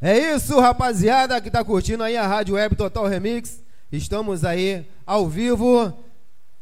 É isso, rapaziada, que tá curtindo aí a Rádio Web Total Remix. Estamos aí ao vivo.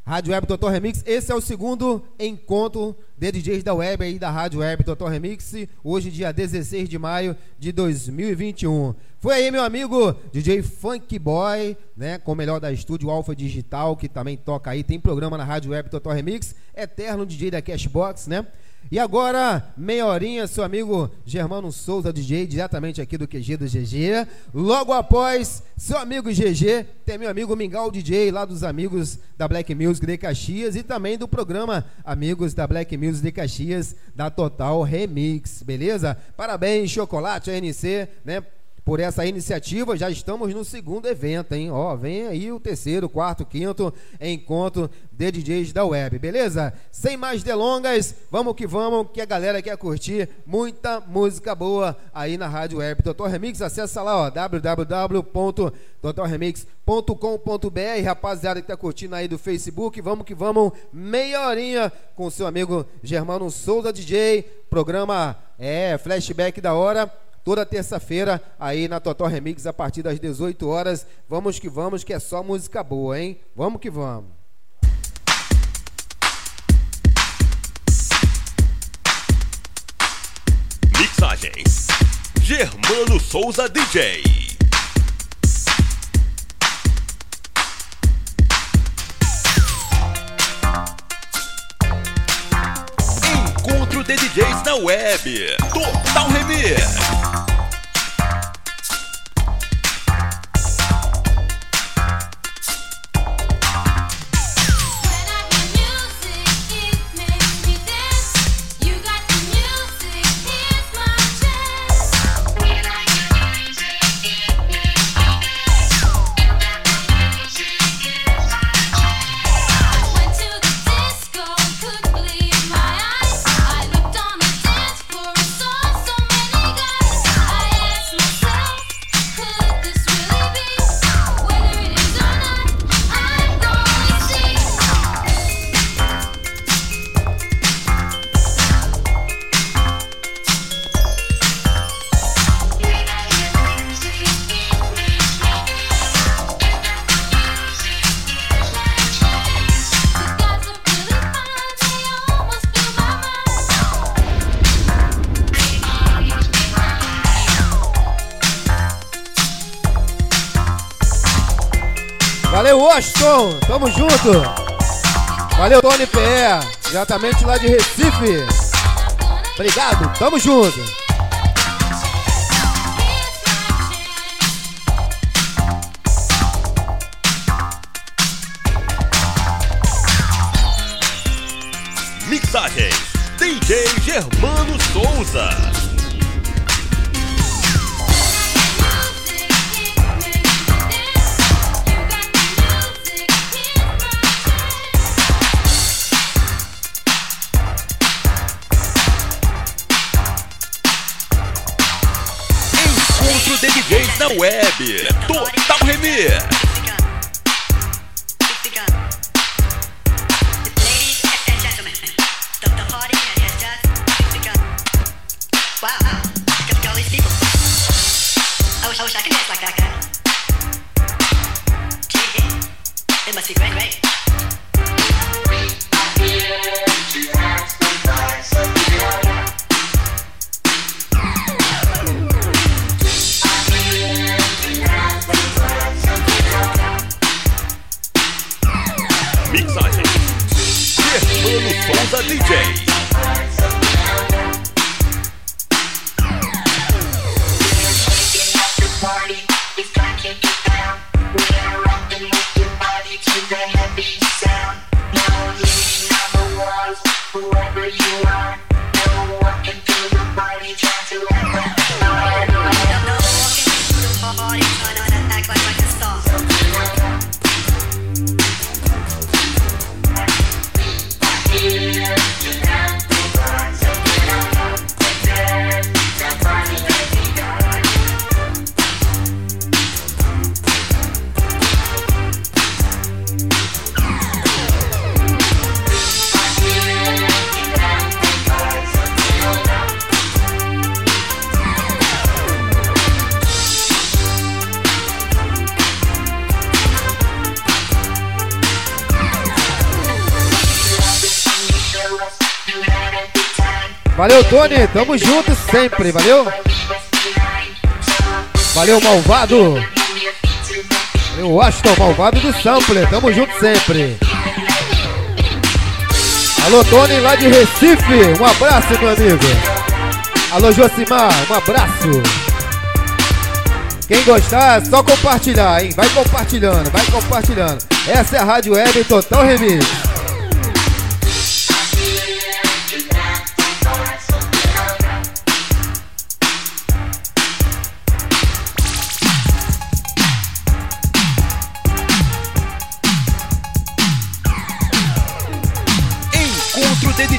Rádio Web Total Remix. Esse é o segundo encontro de DJs da web aí da Rádio Web Total Remix. Hoje, dia 16 de maio de 2021. Foi aí, meu amigo DJ Funk Boy, né? Com o melhor da estúdio Alpha Digital, que também toca aí. Tem programa na Rádio Web Total Remix. Eterno DJ da Cashbox, né? E agora, meia horinha, seu amigo Germano Souza, DJ, diretamente aqui do QG do GG. Logo após, seu amigo GG, tem meu amigo Mingau DJ, lá dos amigos da Black Music de Caxias e também do programa Amigos da Black Music de Caxias, da Total Remix, beleza? Parabéns, Chocolate, ANC, né? Por essa iniciativa. Já estamos no segundo evento, hein? Ó, vem aí o terceiro, quarto, quinto encontro de DJs da web, beleza? Sem mais delongas, vamos que vamos, que a galera quer curtir muita música boa aí na Rádio Web Total Remix. Acessa lá, ó, www.totalremix.com.br. Rapaziada que tá curtindo aí do Facebook, vamos que vamos, meia horinha com seu amigo Germano Souza DJ, programa é flashback da hora toda terça-feira aí na Total Remix a partir das 18 horas. Vamos que vamos, que é só música boa, hein? Vamos que vamos. Mixagens Germano Souza DJ. Encontro de DJs na web. Total Remix. Valeu, Washington. Tamo junto. Valeu, Tony PE. Diretamente lá de Recife. Obrigado. Tamo junto. Mixagem DJ Germano Souza. Na web. Total Remix. Tony, tamo junto sempre, valeu? Valeu, malvado! Valeu, Aston, malvado do Sampler, tamo junto sempre! Alô, Tony, lá de Recife, um abraço, meu amigo! Alô, Josimar, um abraço! Quem gostar, é só compartilhar, hein? Vai compartilhando, vai compartilhando. Essa é a Rádio Web Total Remix.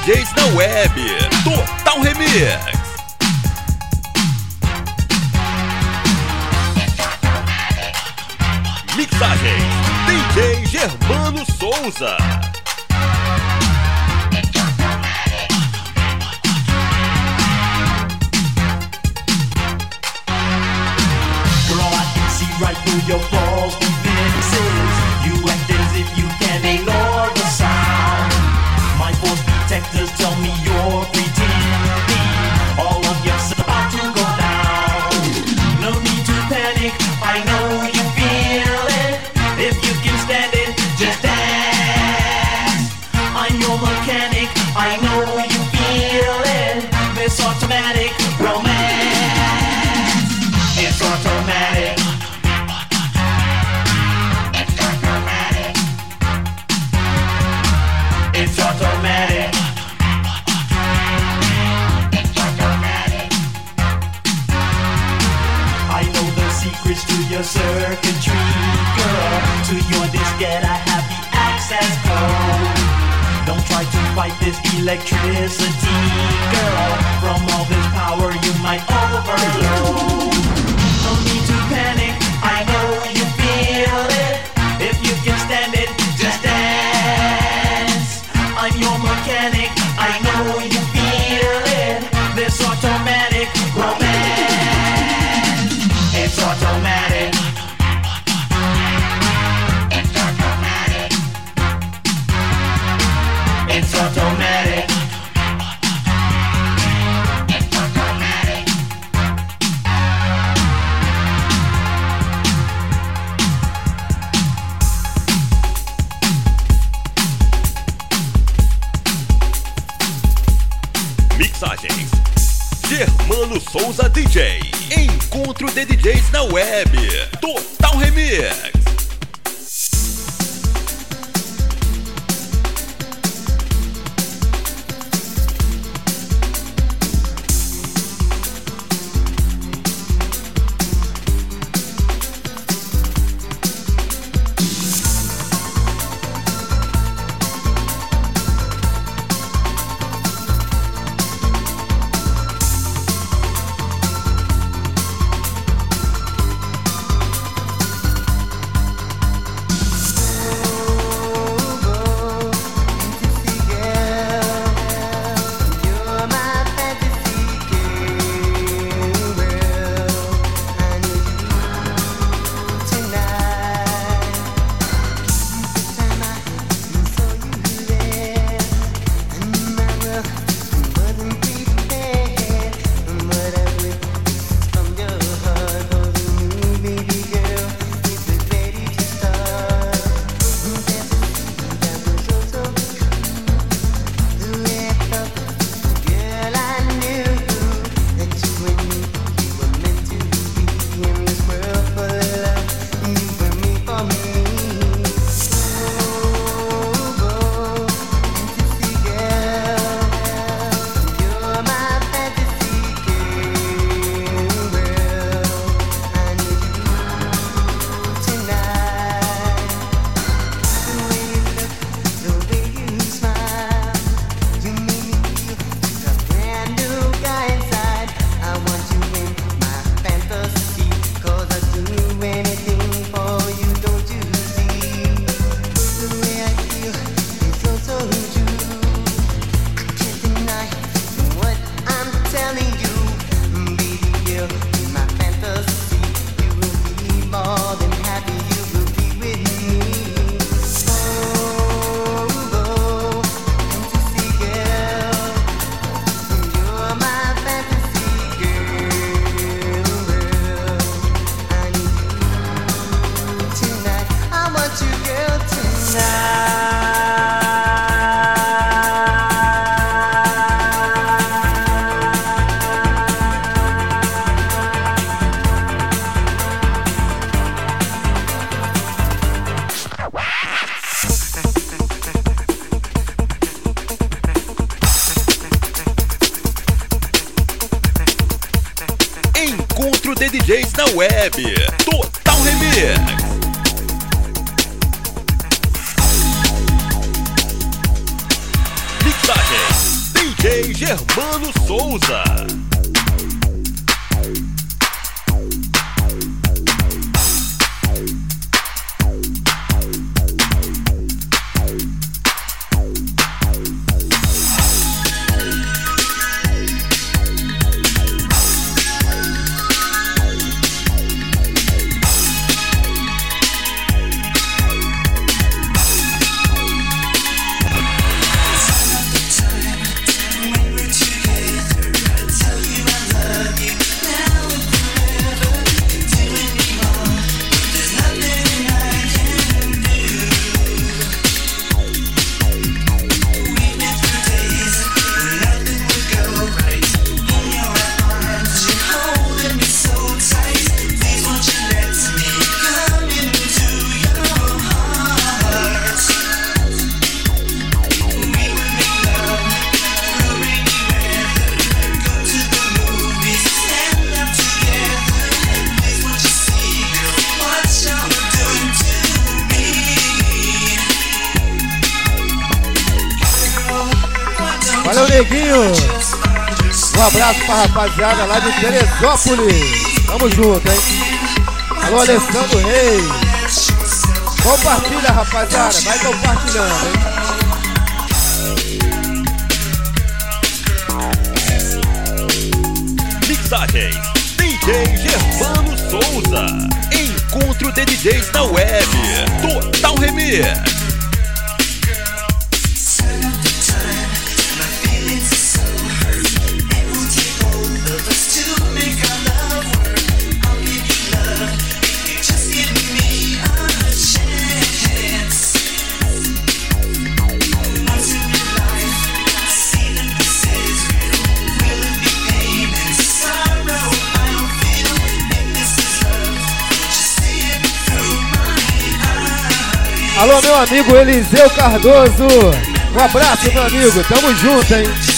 DJs da web. Total Remix. Mixagens DJ Germano Souza. Girl, I can see right. DJ Germano Souza. abraço pra rapaziada lá de Teresópolis. Tamo junto, hein? Alô, Alessandro Reis. Compartilha, rapaziada. Vai compartilhando, hein? Mixagem, DJ Germano Souza Encontro de DJs na web Total Remix amigo Eliseu Cardoso. Um abraço, meu amigo. Tamo junto, hein?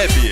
Web.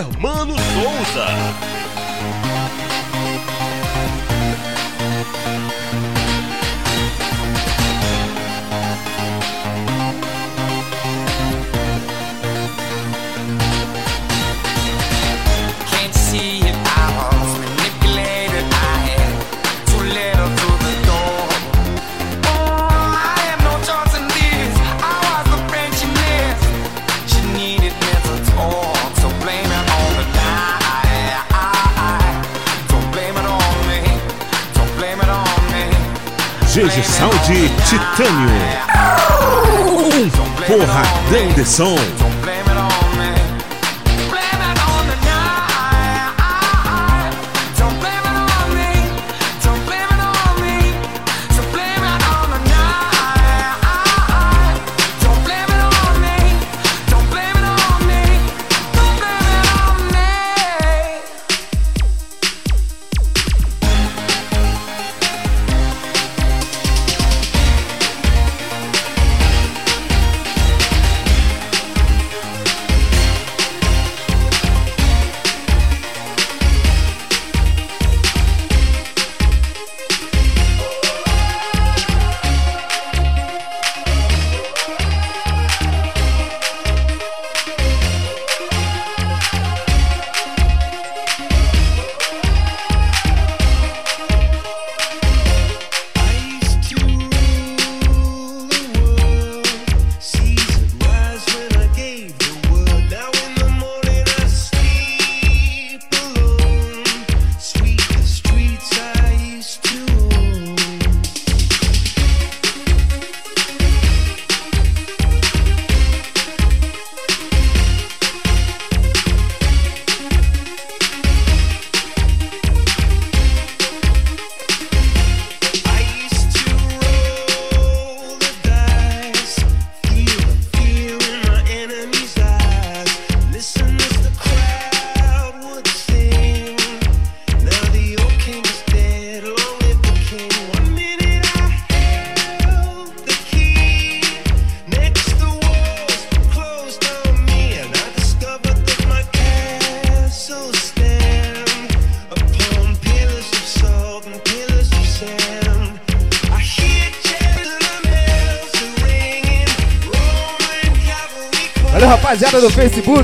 DJ instantâneo. Um porradão de som.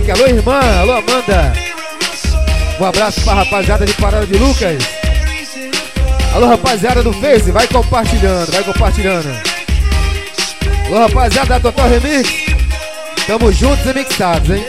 Henrique. Alô, irmã. Alô, Amanda. Um abraço pra rapaziada de Parada de Lucas. Alô, rapaziada do Face. Vai compartilhando, vai compartilhando. Alô, rapaziada da Total Remix. Tamo juntos e mixados, hein?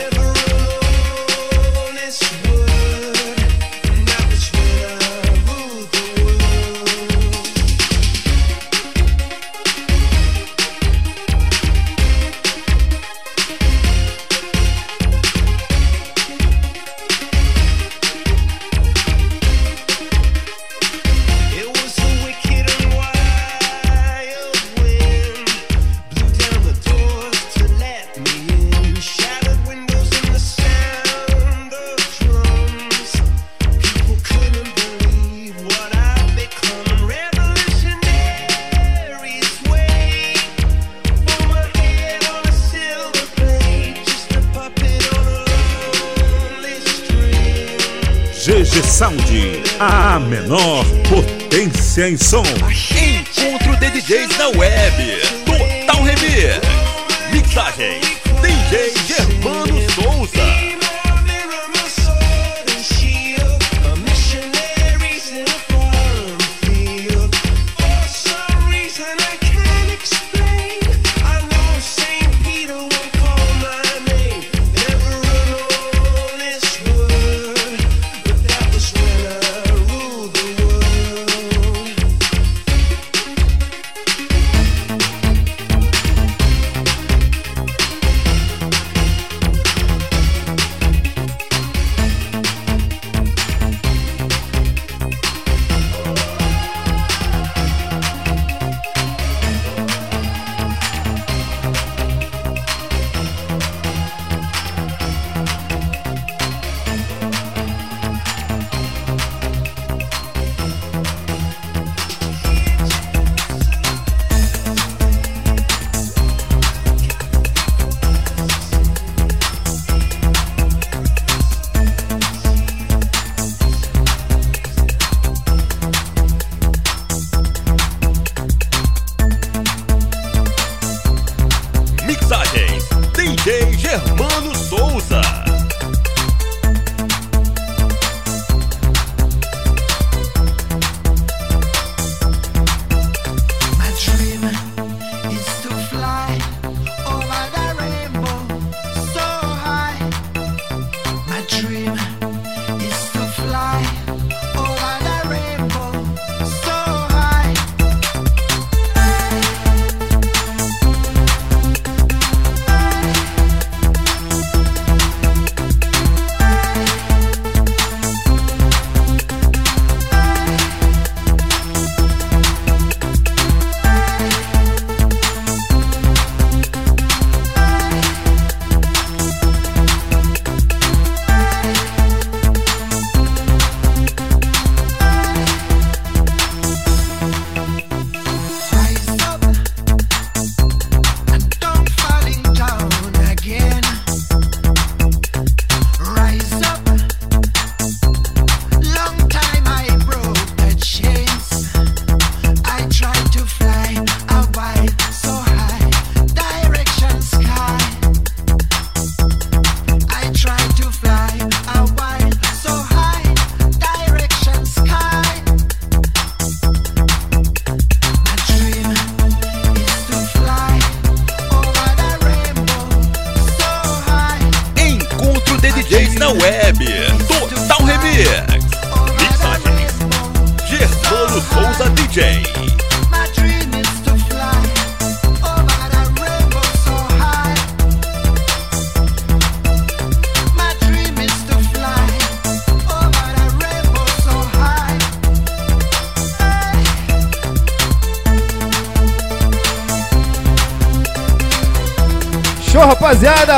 a menor potência em som. Encontro de DJs na web. Total Remix. Mixagem. DJ Gervão.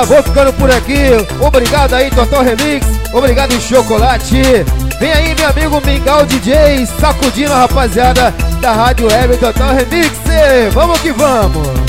Vou ficando por aqui. Obrigado aí, Total Remix. Obrigado, Chocolate. Vem aí, meu amigo Mingau DJ, sacudindo a rapaziada da Rádio Web Total Remix. Vamos que vamos.